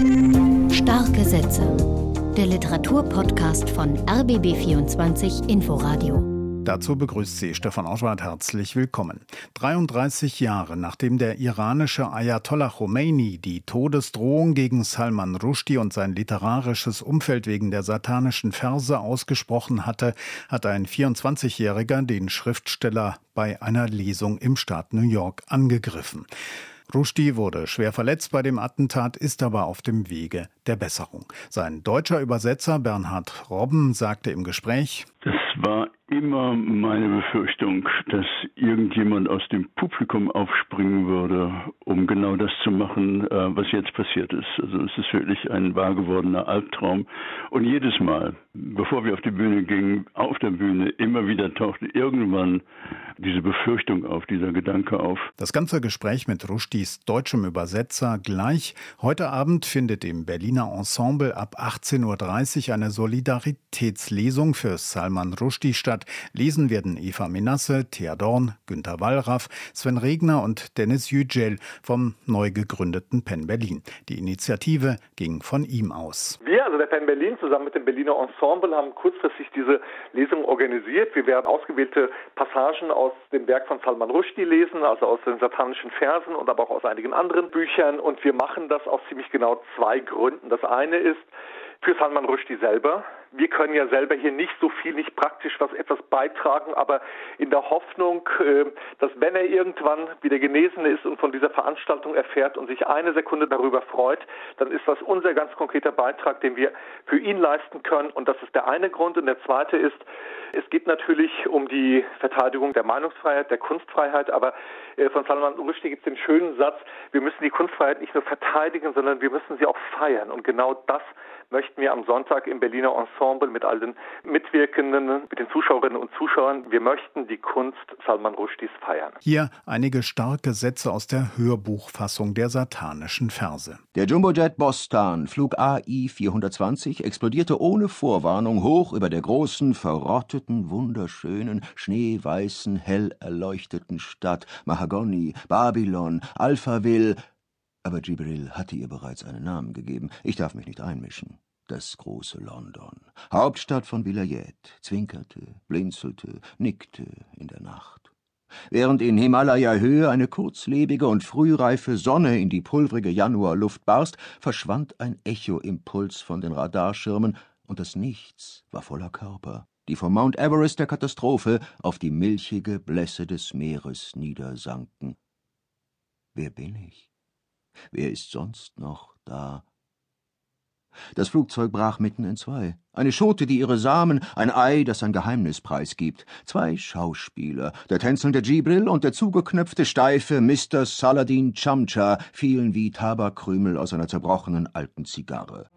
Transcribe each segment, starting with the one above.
Starke Sätze. Der Literaturpodcast von RBB24 Inforadio. Dazu begrüßt sie Stefan Oschwart herzlich willkommen. 33 Jahre nachdem der iranische Ayatollah Khomeini die Todesdrohung gegen Salman Rushdie und sein literarisches Umfeld wegen der satanischen Verse ausgesprochen hatte, hat ein 24-Jähriger den Schriftsteller bei einer Lesung im Staat New York angegriffen. Rushdie wurde schwer verletzt bei dem Attentat, ist aber auf dem Wege der Besserung. Sein deutscher Übersetzer Bernhard Robben sagte im Gespräch, das war immer meine Befürchtung, dass irgendjemand aus dem Publikum aufspringen würde, um genau das zu machen, äh, was jetzt passiert ist. Also es ist wirklich ein wahr gewordener Albtraum. Und jedes Mal, bevor wir auf die Bühne gingen, auf der Bühne, immer wieder tauchte irgendwann diese Befürchtung auf, dieser Gedanke auf. Das ganze Gespräch mit Rushdies deutschem Übersetzer gleich. Heute Abend findet im Berliner Ensemble ab 18.30 Uhr eine Solidaritätslesung für Salman Rushdie statt. Lesen werden Eva Menasse, Thea Dorn, Günter Wallraff, Sven Regner und Dennis Yücel vom neu gegründeten Penn Berlin. Die Initiative ging von ihm aus. Wir, also der Penn Berlin, zusammen mit dem Berliner Ensemble, haben kurzfristig diese Lesung organisiert. Wir werden ausgewählte Passagen aus dem Werk von Salman Rushdie lesen, also aus den satanischen Versen und aber auch aus einigen anderen Büchern. Und wir machen das aus ziemlich genau zwei Gründen. Das eine ist, für Salman Rushdie selber. Wir können ja selber hier nicht so viel, nicht praktisch was etwas beitragen, aber in der Hoffnung, äh, dass wenn er irgendwann wieder genesen ist und von dieser Veranstaltung erfährt und sich eine Sekunde darüber freut, dann ist das unser ganz konkreter Beitrag, den wir für ihn leisten können. Und das ist der eine Grund. Und der zweite ist, es geht natürlich um die Verteidigung der Meinungsfreiheit, der Kunstfreiheit, aber von Salman Rushdie gibt es den schönen Satz, wir müssen die Kunstfreiheit nicht nur verteidigen, sondern wir müssen sie auch feiern. Und genau das möchten wir am Sonntag im Berliner Ensemble mit all den Mitwirkenden, mit den Zuschauerinnen und Zuschauern, wir möchten die Kunst Salman Rushdies feiern. Hier einige starke Sätze aus der Hörbuchfassung der satanischen Verse. Der Jumbojet Bostan, Flug AI 420, explodierte ohne Vorwarnung hoch über der großen, verrotteten, wunderschönen, schneeweißen, hell erleuchteten Stadt Mahagoni, Babylon, Alphaville, aber Jibril hatte ihr bereits einen Namen gegeben. Ich darf mich nicht einmischen. Das große London, Hauptstadt von Vilayet, zwinkerte, blinzelte, nickte in der Nacht. Während in Himalaya-Höhe eine kurzlebige und frühreife Sonne in die pulvrige Januarluft barst, verschwand ein Echo-Impuls von den Radarschirmen, und das Nichts war voller Körper, die vom Mount Everest der Katastrophe auf die milchige Blässe des Meeres niedersanken. Wer bin ich? Wer ist sonst noch da? Das Flugzeug brach mitten in zwei. Eine Schote, die ihre Samen, ein Ei, das ein Geheimnis preisgibt. Zwei Schauspieler, der tänzelnde Jibril und der zugeknöpfte, steife Mr. Saladin Chamcha, fielen wie Tabakkrümel aus einer zerbrochenen alten Zigarre.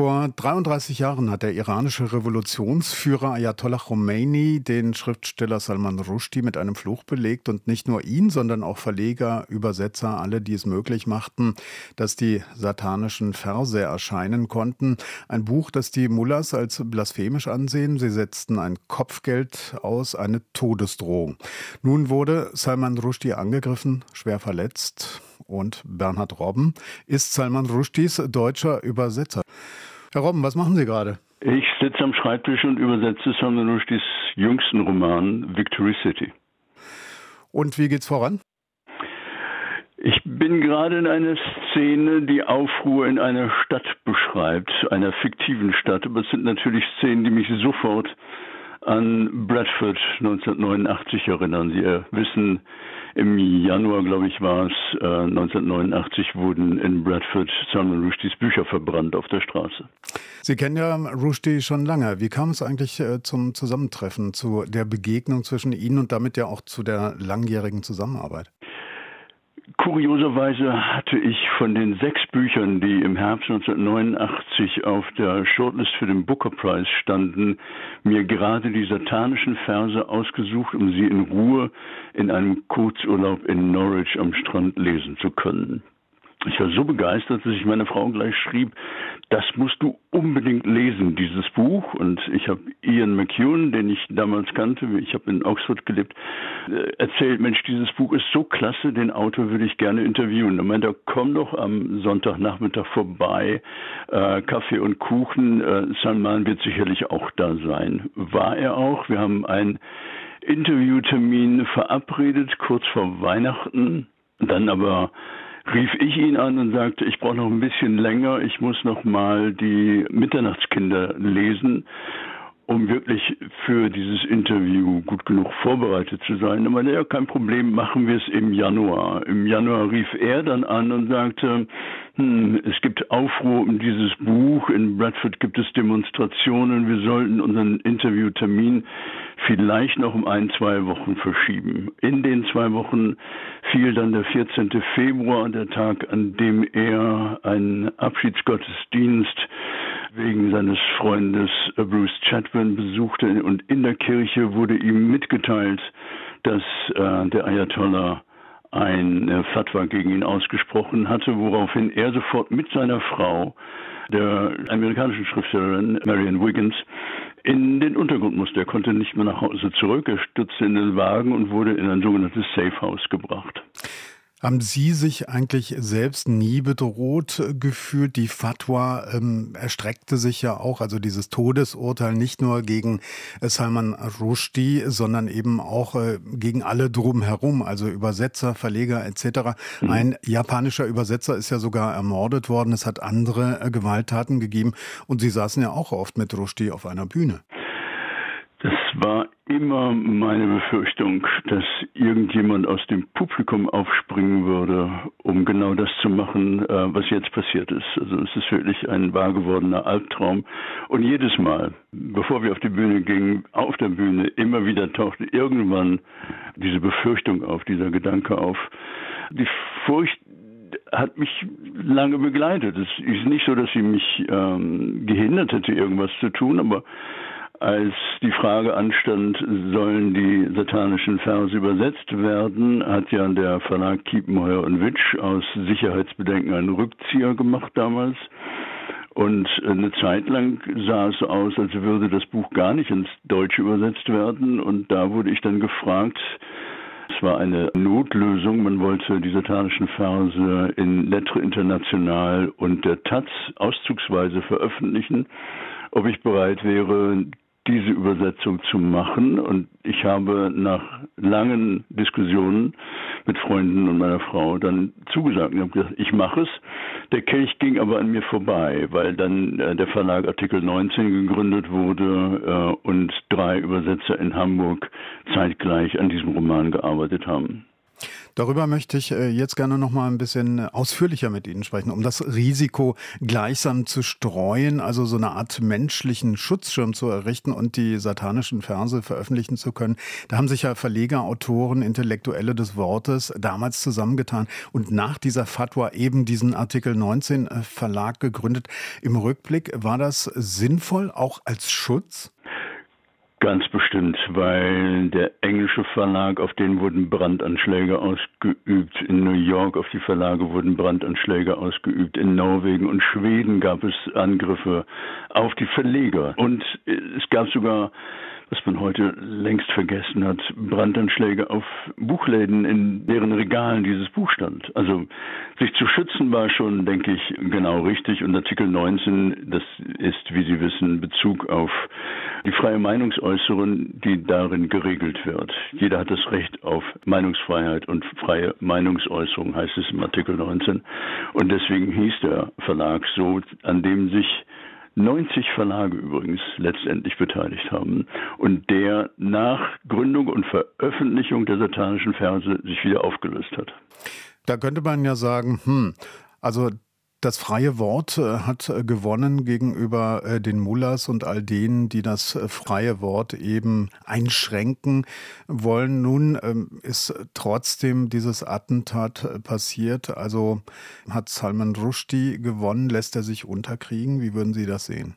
Vor 33 Jahren hat der iranische Revolutionsführer Ayatollah Khomeini den Schriftsteller Salman Rushdie mit einem Fluch belegt und nicht nur ihn, sondern auch Verleger, Übersetzer, alle, die es möglich machten, dass die satanischen Verse erscheinen konnten. Ein Buch, das die Mullahs als blasphemisch ansehen. Sie setzten ein Kopfgeld aus, eine Todesdrohung. Nun wurde Salman Rushdie angegriffen, schwer verletzt und Bernhard Robben ist Salman Rushdies deutscher Übersetzer. Herr Robben, was machen Sie gerade? Ich sitze am Schreibtisch und übersetze Rushdies jüngsten Roman Victory City. Und wie geht's voran? Ich bin gerade in einer Szene, die Aufruhr in einer Stadt beschreibt, einer fiktiven Stadt, aber es sind natürlich Szenen, die mich sofort an Bradford 1989 erinnern. Sie wissen, im Januar, glaube ich, war es, äh, 1989 wurden in Bradford Salman Rushdies Bücher verbrannt auf der Straße. Sie kennen ja Rushdie schon lange. Wie kam es eigentlich äh, zum Zusammentreffen, zu der Begegnung zwischen Ihnen und damit ja auch zu der langjährigen Zusammenarbeit? Kurioserweise hatte ich von den sechs Büchern, die im Herbst 1989 auf der Shortlist für den Booker Prize standen, mir gerade die satanischen Verse ausgesucht, um sie in Ruhe in einem Kurzurlaub in Norwich am Strand lesen zu können. Ich war so begeistert, dass ich meiner Frau gleich schrieb, das musst du unbedingt lesen, dieses Buch. Und ich habe Ian McEwan, den ich damals kannte, ich habe in Oxford gelebt, äh, erzählt, Mensch, dieses Buch ist so klasse, den Autor würde ich gerne interviewen. Er meinte, komm doch am Sonntagnachmittag vorbei, äh, Kaffee und Kuchen, äh, Salman wird sicherlich auch da sein. War er auch. Wir haben einen Interviewtermin verabredet, kurz vor Weihnachten. Dann aber rief ich ihn an und sagte, ich brauche noch ein bisschen länger, ich muss noch mal die Mitternachtskinder lesen, um wirklich für dieses Interview gut genug vorbereitet zu sein. Er meinte, ja, kein Problem, machen wir es im Januar. Im Januar rief er dann an und sagte, hm, es gibt Aufruhr um dieses Buch, in Bradford gibt es Demonstrationen, wir sollten unseren Interviewtermin vielleicht noch um ein, zwei Wochen verschieben. In den zwei Wochen fiel dann der 14. Februar, der Tag, an dem er einen Abschiedsgottesdienst wegen seines Freundes Bruce Chatwin besuchte und in der Kirche wurde ihm mitgeteilt, dass äh, der Ayatollah ein äh, Fatwa gegen ihn ausgesprochen hatte, woraufhin er sofort mit seiner Frau, der amerikanischen Schriftstellerin Marian Wiggins, in den Untergrund musste. Er konnte nicht mehr nach Hause zurück. Er stürzte in den Wagen und wurde in ein sogenanntes Safe House gebracht. Haben Sie sich eigentlich selbst nie bedroht gefühlt? Die Fatwa ähm, erstreckte sich ja auch, also dieses Todesurteil nicht nur gegen äh, Salman Rushdie, sondern eben auch äh, gegen alle drumherum, also Übersetzer, Verleger etc. Mhm. Ein japanischer Übersetzer ist ja sogar ermordet worden. Es hat andere äh, Gewalttaten gegeben und Sie saßen ja auch oft mit Rushdie auf einer Bühne. Das war immer meine Befürchtung, dass irgendjemand aus dem Publikum aufspringen würde, um genau das zu machen, äh, was jetzt passiert ist. Also es ist wirklich ein wahr gewordener Albtraum. Und jedes Mal, bevor wir auf die Bühne gingen, auf der Bühne, immer wieder tauchte irgendwann diese Befürchtung auf, dieser Gedanke auf. Die Furcht hat mich lange begleitet. Es ist nicht so, dass sie mich ähm, gehindert hätte, irgendwas zu tun, aber als die Frage anstand, sollen die satanischen Verse übersetzt werden, hat ja der Verlag Kiepenheuer und Witsch aus Sicherheitsbedenken einen Rückzieher gemacht damals. Und eine Zeit lang sah es so aus, als würde das Buch gar nicht ins Deutsche übersetzt werden. Und da wurde ich dann gefragt, es war eine Notlösung. Man wollte die satanischen Verse in Lettre International und der Taz auszugsweise veröffentlichen ob ich bereit wäre, diese Übersetzung zu machen. Und ich habe nach langen Diskussionen mit Freunden und meiner Frau dann zugesagt und habe gesagt, ich mache es. Der Kelch ging aber an mir vorbei, weil dann äh, der Verlag Artikel 19 gegründet wurde äh, und drei Übersetzer in Hamburg zeitgleich an diesem Roman gearbeitet haben. Darüber möchte ich äh, jetzt gerne noch mal ein bisschen ausführlicher mit Ihnen sprechen, um das Risiko gleichsam zu streuen, also so eine Art menschlichen Schutzschirm zu errichten und die satanischen Verse veröffentlichen zu können. Da haben sich ja Verleger, Autoren, Intellektuelle des Wortes damals zusammengetan und nach dieser Fatwa eben diesen Artikel 19 äh, Verlag gegründet. Im Rückblick war das sinnvoll, auch als Schutz? Ganz bestimmt, weil der englische Verlag, auf den wurden Brandanschläge ausgeübt, in New York auf die Verlage wurden Brandanschläge ausgeübt, in Norwegen und Schweden gab es Angriffe auf die Verleger. Und es gab sogar was man heute längst vergessen hat, Brandanschläge auf Buchläden, in deren Regalen dieses Buch stand. Also sich zu schützen war schon, denke ich, genau richtig. Und Artikel 19, das ist, wie Sie wissen, Bezug auf die freie Meinungsäußerung, die darin geregelt wird. Jeder hat das Recht auf Meinungsfreiheit und freie Meinungsäußerung, heißt es im Artikel 19. Und deswegen hieß der Verlag so, an dem sich 90 Verlage übrigens letztendlich beteiligt haben und der nach Gründung und Veröffentlichung der satanischen Verse sich wieder aufgelöst hat. Da könnte man ja sagen, hm, also das freie Wort äh, hat äh, gewonnen gegenüber äh, den Mullahs und all denen, die das freie Wort eben einschränken wollen. Nun ähm, ist trotzdem dieses Attentat passiert. Also hat Salman Rushdie gewonnen? Lässt er sich unterkriegen? Wie würden Sie das sehen?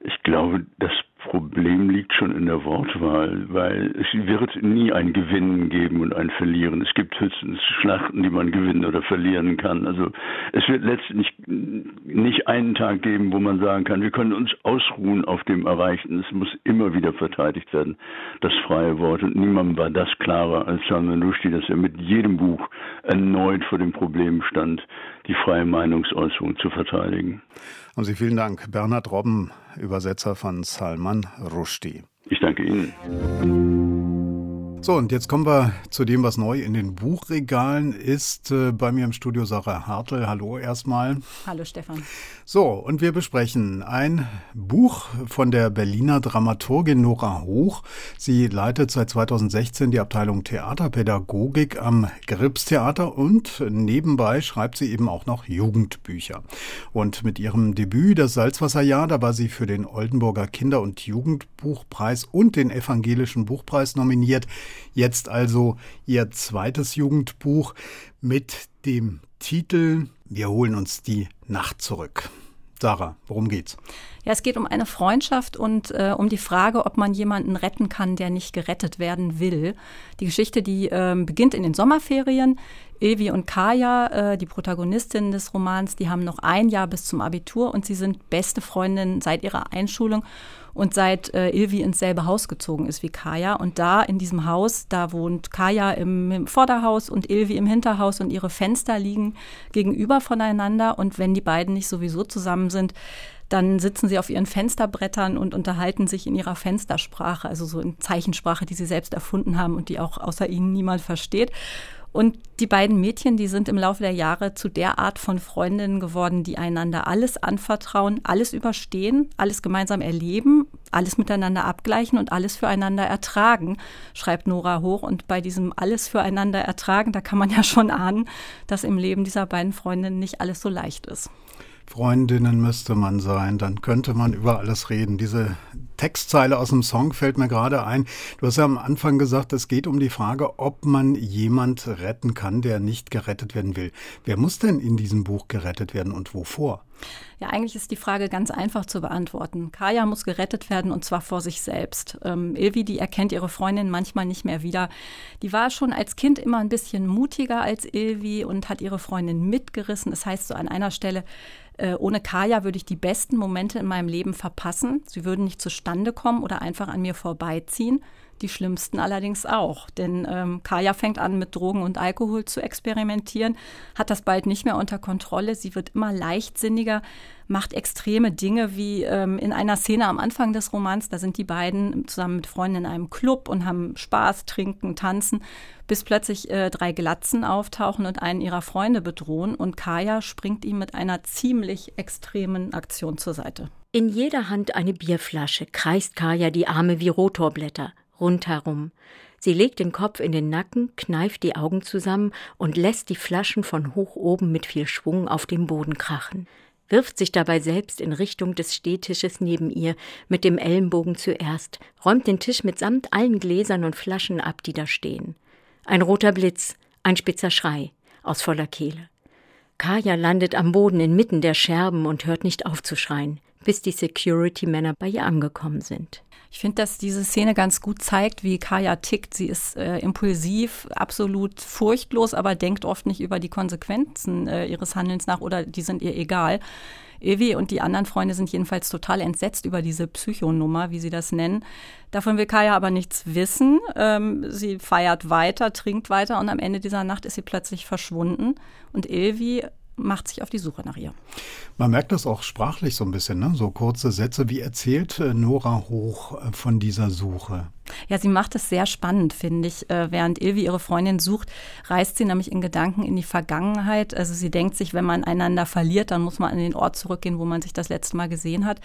Ich glaube, das Problem liegt schon in der Wortwahl, weil es wird nie ein Gewinnen geben und ein Verlieren. Es gibt höchstens Schlachten, die man gewinnen oder verlieren kann. Also es wird letztlich nicht einen Tag geben, wo man sagen kann, wir können uns ausruhen auf dem Erreichten. Es muss immer wieder verteidigt werden, das freie Wort. Und niemandem war das klarer als Salman Rushdie, dass er mit jedem Buch erneut vor dem Problem stand, die freie Meinungsäußerung zu verteidigen. Haben Sie vielen Dank. Bernhard Robben, Übersetzer von Salman Rushdie. Ich danke Ihnen. So, und jetzt kommen wir zu dem, was neu in den Buchregalen ist. Äh, bei mir im Studio Sarah Hartl. Hallo erstmal. Hallo Stefan. So, und wir besprechen ein Buch von der Berliner Dramaturgin Nora Hoch. Sie leitet seit 2016 die Abteilung Theaterpädagogik am Gripstheater und nebenbei schreibt sie eben auch noch Jugendbücher. Und mit ihrem Debüt Das Salzwasserjahr, da war sie für den Oldenburger Kinder- und Jugendbuchpreis und den Evangelischen Buchpreis nominiert. Jetzt also ihr zweites Jugendbuch mit dem Titel Wir holen uns die Nacht zurück. Sarah, worum geht's? Ja, es geht um eine Freundschaft und äh, um die Frage, ob man jemanden retten kann, der nicht gerettet werden will. Die Geschichte, die äh, beginnt in den Sommerferien. Ilvi und Kaya, äh, die Protagonistinnen des Romans, die haben noch ein Jahr bis zum Abitur und sie sind beste Freundinnen seit ihrer Einschulung und seit äh, Ilvi ins selbe Haus gezogen ist wie Kaya. Und da in diesem Haus, da wohnt Kaya im, im Vorderhaus und Ilvi im Hinterhaus und ihre Fenster liegen gegenüber voneinander. Und wenn die beiden nicht sowieso zusammen sind, dann sitzen sie auf ihren Fensterbrettern und unterhalten sich in ihrer Fenstersprache, also so in Zeichensprache, die sie selbst erfunden haben und die auch außer ihnen niemand versteht. Und die beiden Mädchen, die sind im Laufe der Jahre zu der Art von Freundinnen geworden, die einander alles anvertrauen, alles überstehen, alles gemeinsam erleben, alles miteinander abgleichen und alles füreinander ertragen, schreibt Nora Hoch. Und bei diesem alles füreinander ertragen, da kann man ja schon ahnen, dass im Leben dieser beiden Freundinnen nicht alles so leicht ist. Freundinnen müsste man sein, dann könnte man über alles reden. Diese Textzeile aus dem Song fällt mir gerade ein. Du hast ja am Anfang gesagt, es geht um die Frage, ob man jemand retten kann, der nicht gerettet werden will. Wer muss denn in diesem Buch gerettet werden und wovor? Ja, eigentlich ist die Frage ganz einfach zu beantworten. Kaya muss gerettet werden und zwar vor sich selbst. Ähm, Ilvi, die erkennt ihre Freundin manchmal nicht mehr wieder. Die war schon als Kind immer ein bisschen mutiger als Ilvi und hat ihre Freundin mitgerissen. Das heißt so an einer Stelle, äh, ohne Kaya würde ich die besten Momente in meinem Leben verpassen. Sie würden nicht zustande kommen oder einfach an mir vorbeiziehen. Die schlimmsten allerdings auch, denn ähm, Kaya fängt an, mit Drogen und Alkohol zu experimentieren, hat das bald nicht mehr unter Kontrolle. Sie wird immer leichtsinniger, macht extreme Dinge, wie ähm, in einer Szene am Anfang des Romans. Da sind die beiden zusammen mit Freunden in einem Club und haben Spaß, trinken, tanzen, bis plötzlich äh, drei Glatzen auftauchen und einen ihrer Freunde bedrohen. Und Kaya springt ihm mit einer ziemlich extremen Aktion zur Seite. In jeder Hand eine Bierflasche kreist Kaya die Arme wie Rotorblätter rundherum. Sie legt den Kopf in den Nacken, kneift die Augen zusammen und lässt die Flaschen von hoch oben mit viel Schwung auf den Boden krachen, wirft sich dabei selbst in Richtung des Stehtisches neben ihr, mit dem Ellenbogen zuerst, räumt den Tisch mitsamt allen Gläsern und Flaschen ab, die da stehen. Ein roter Blitz, ein spitzer Schrei aus voller Kehle. Kaya landet am Boden inmitten der Scherben und hört nicht auf zu schreien, bis die Security-Männer bei ihr angekommen sind. Ich finde, dass diese Szene ganz gut zeigt, wie Kaya tickt. Sie ist äh, impulsiv, absolut furchtlos, aber denkt oft nicht über die Konsequenzen äh, ihres Handelns nach oder die sind ihr egal. Evi und die anderen Freunde sind jedenfalls total entsetzt über diese Psychonummer, wie sie das nennen. Davon will Kaya aber nichts wissen. Ähm, sie feiert weiter, trinkt weiter und am Ende dieser Nacht ist sie plötzlich verschwunden. Und Ilvi macht sich auf die Suche nach ihr. Man merkt das auch sprachlich so ein bisschen, ne? so kurze Sätze. Wie erzählt äh, Nora Hoch äh, von dieser Suche? Ja, sie macht es sehr spannend, finde ich. Äh, während Ilvi ihre Freundin sucht, reist sie nämlich in Gedanken in die Vergangenheit. Also sie denkt sich, wenn man einander verliert, dann muss man an den Ort zurückgehen, wo man sich das letzte Mal gesehen hat.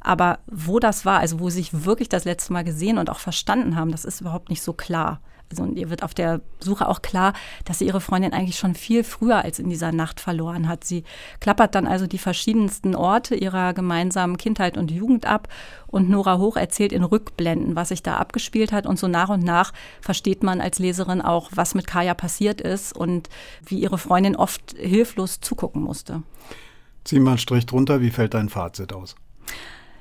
Aber wo das war, also wo sie sich wirklich das letzte Mal gesehen und auch verstanden haben, das ist überhaupt nicht so klar. Also und ihr wird auf der Suche auch klar, dass sie ihre Freundin eigentlich schon viel früher als in dieser Nacht verloren hat. Sie klappert dann also die verschiedensten Orte ihrer gemeinsamen Kindheit und Jugend ab und Nora Hoch erzählt in Rückblenden, was sich da abgespielt hat und so nach und nach versteht man als Leserin auch, was mit Kaya passiert ist und wie ihre Freundin oft hilflos zugucken musste. Zieh mal einen Strich drunter, wie fällt dein Fazit aus?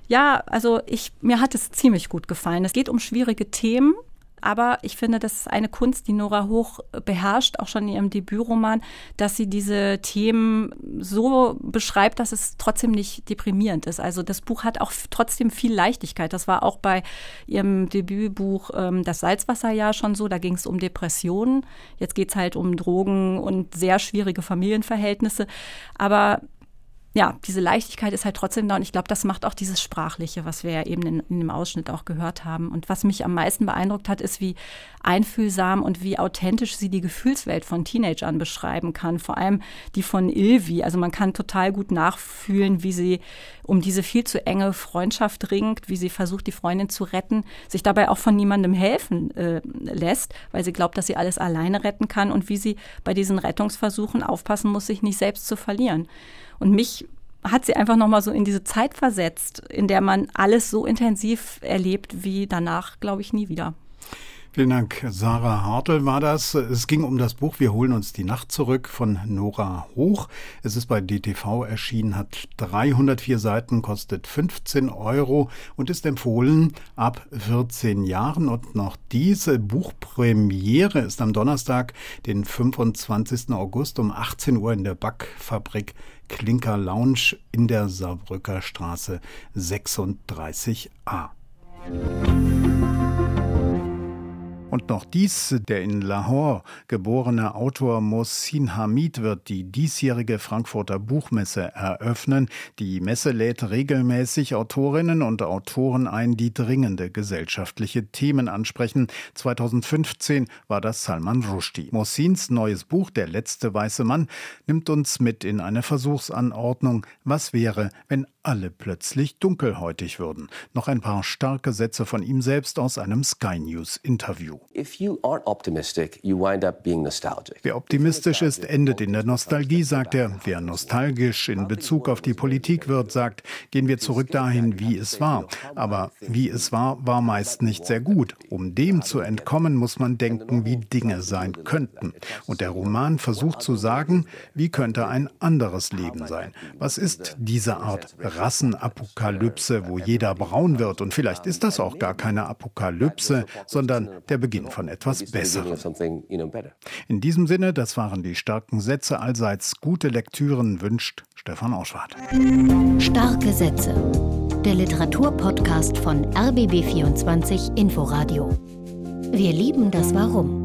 Ja, also ich, mir hat es ziemlich gut gefallen. Es geht um schwierige Themen. Aber ich finde, das ist eine Kunst, die Nora Hoch beherrscht, auch schon in ihrem Debütroman, dass sie diese Themen so beschreibt, dass es trotzdem nicht deprimierend ist. Also das Buch hat auch trotzdem viel Leichtigkeit. Das war auch bei ihrem Debütbuch ähm, Das Salzwasserjahr schon so. Da ging es um Depressionen. Jetzt geht es halt um Drogen und sehr schwierige Familienverhältnisse. Aber ja, diese Leichtigkeit ist halt trotzdem da und ich glaube, das macht auch dieses Sprachliche, was wir ja eben in, in, dem Ausschnitt auch gehört haben. Und was mich am meisten beeindruckt hat, ist, wie einfühlsam und wie authentisch sie die Gefühlswelt von Teenagern beschreiben kann. Vor allem die von Ilvi. Also man kann total gut nachfühlen, wie sie um diese viel zu enge Freundschaft ringt, wie sie versucht, die Freundin zu retten, sich dabei auch von niemandem helfen äh, lässt, weil sie glaubt, dass sie alles alleine retten kann und wie sie bei diesen Rettungsversuchen aufpassen muss, sich nicht selbst zu verlieren. Und mich hat sie einfach nochmal so in diese Zeit versetzt, in der man alles so intensiv erlebt wie danach, glaube ich, nie wieder. Vielen Dank, Sarah Hartl war das. Es ging um das Buch Wir holen uns die Nacht zurück von Nora Hoch. Es ist bei DTV erschienen, hat 304 Seiten, kostet 15 Euro und ist empfohlen ab 14 Jahren. Und noch diese Buchpremiere ist am Donnerstag, den 25. August um 18 Uhr in der Backfabrik Klinker Lounge in der Saarbrücker Straße 36a. Und noch dies, der in Lahore geborene Autor Mohsin Hamid wird die diesjährige Frankfurter Buchmesse eröffnen. Die Messe lädt regelmäßig Autorinnen und Autoren ein, die dringende gesellschaftliche Themen ansprechen. 2015 war das Salman Rushdie. Mohsins neues Buch Der letzte weiße Mann nimmt uns mit in eine Versuchsanordnung. Was wäre, wenn alle plötzlich dunkelhäutig würden? Noch ein paar starke Sätze von ihm selbst aus einem Sky News Interview. Wer optimistisch ist, endet in der Nostalgie, sagt er. Wer nostalgisch in Bezug auf die Politik wird, sagt, gehen wir zurück dahin, wie es war. Aber wie es war, war meist nicht sehr gut. Um dem zu entkommen, muss man denken, wie Dinge sein könnten. Und der Roman versucht zu sagen, wie könnte ein anderes Leben sein? Was ist diese Art Rassenapokalypse, wo jeder braun wird? Und vielleicht ist das auch gar keine Apokalypse, sondern der Beginn Beginn von etwas Besserem. In diesem Sinne, das waren die starken Sätze allseits. Gute Lektüren wünscht Stefan Auschwart. Starke Sätze. Der Literaturpodcast von RBB24 Inforadio. Wir lieben das Warum.